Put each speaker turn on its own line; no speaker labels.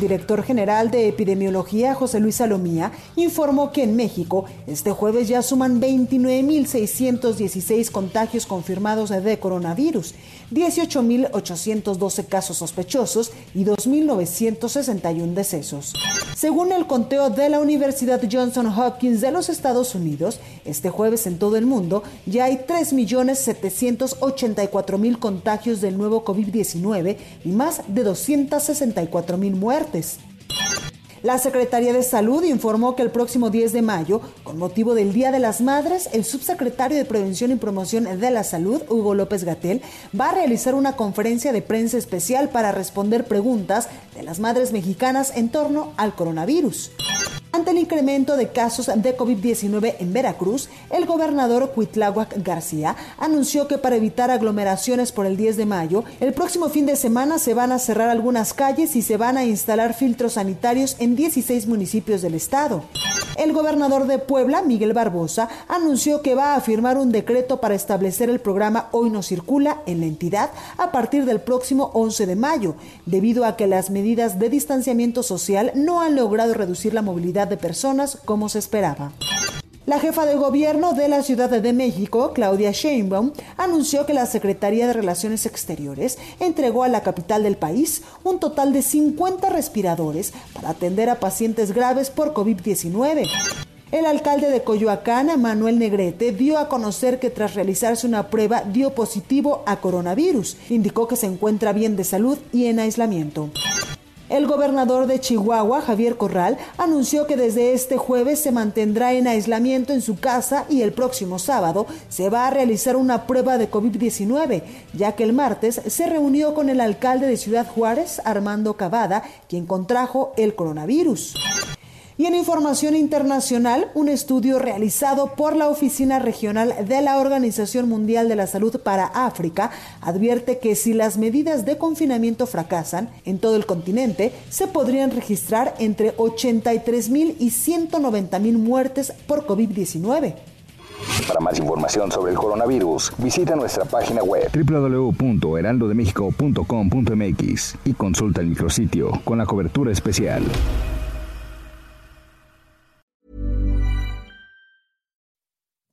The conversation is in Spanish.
Director general de epidemiología, José Luis Salomía, informó que en México este jueves ya suman 29.616 contagios confirmados de coronavirus, 18.812 casos sospechosos y 2.961 decesos. Según el conteo de la Universidad Johnson Hopkins de los Estados Unidos, este jueves en todo el mundo ya hay 3.784.000 contagios del nuevo COVID-19 y más de 264.000 muertes. La Secretaría de Salud informó que el próximo 10 de mayo, con motivo del Día de las Madres, el subsecretario de Prevención y Promoción de la Salud, Hugo López Gatel, va a realizar una conferencia de prensa especial para responder preguntas de las madres mexicanas en torno al coronavirus. Ante el incremento de casos de COVID-19 en Veracruz, el gobernador Cuitláhuac García anunció que para evitar aglomeraciones por el 10 de mayo, el próximo fin de semana se van a cerrar algunas calles y se van a instalar filtros sanitarios en 16 municipios del estado. El gobernador de Puebla, Miguel Barbosa, anunció que va a firmar un decreto para establecer el programa Hoy no circula en la entidad a partir del próximo 11 de mayo, debido a que las medidas de distanciamiento social no han logrado reducir la movilidad de personas como se esperaba. La jefa de gobierno de la Ciudad de México, Claudia Sheinbaum, anunció que la Secretaría de Relaciones Exteriores entregó a la capital del país un total de 50 respiradores para atender a pacientes graves por COVID-19. El alcalde de Coyoacán, Manuel Negrete, dio a conocer que tras realizarse una prueba dio positivo a coronavirus. Indicó que se encuentra bien de salud y en aislamiento. El gobernador de Chihuahua, Javier Corral, anunció que desde este jueves se mantendrá en aislamiento en su casa y el próximo sábado se va a realizar una prueba de COVID-19, ya que el martes se reunió con el alcalde de Ciudad Juárez, Armando Cavada, quien contrajo el coronavirus. Y en información internacional, un estudio realizado por la Oficina Regional de la Organización Mundial de la Salud para África advierte que si las medidas de confinamiento fracasan en todo el continente, se podrían registrar entre 83 mil y 190 mil muertes por COVID-19.
Para más información sobre el coronavirus, visita nuestra página web www.heraldodemexico.com.mx y consulta el micrositio con la cobertura especial.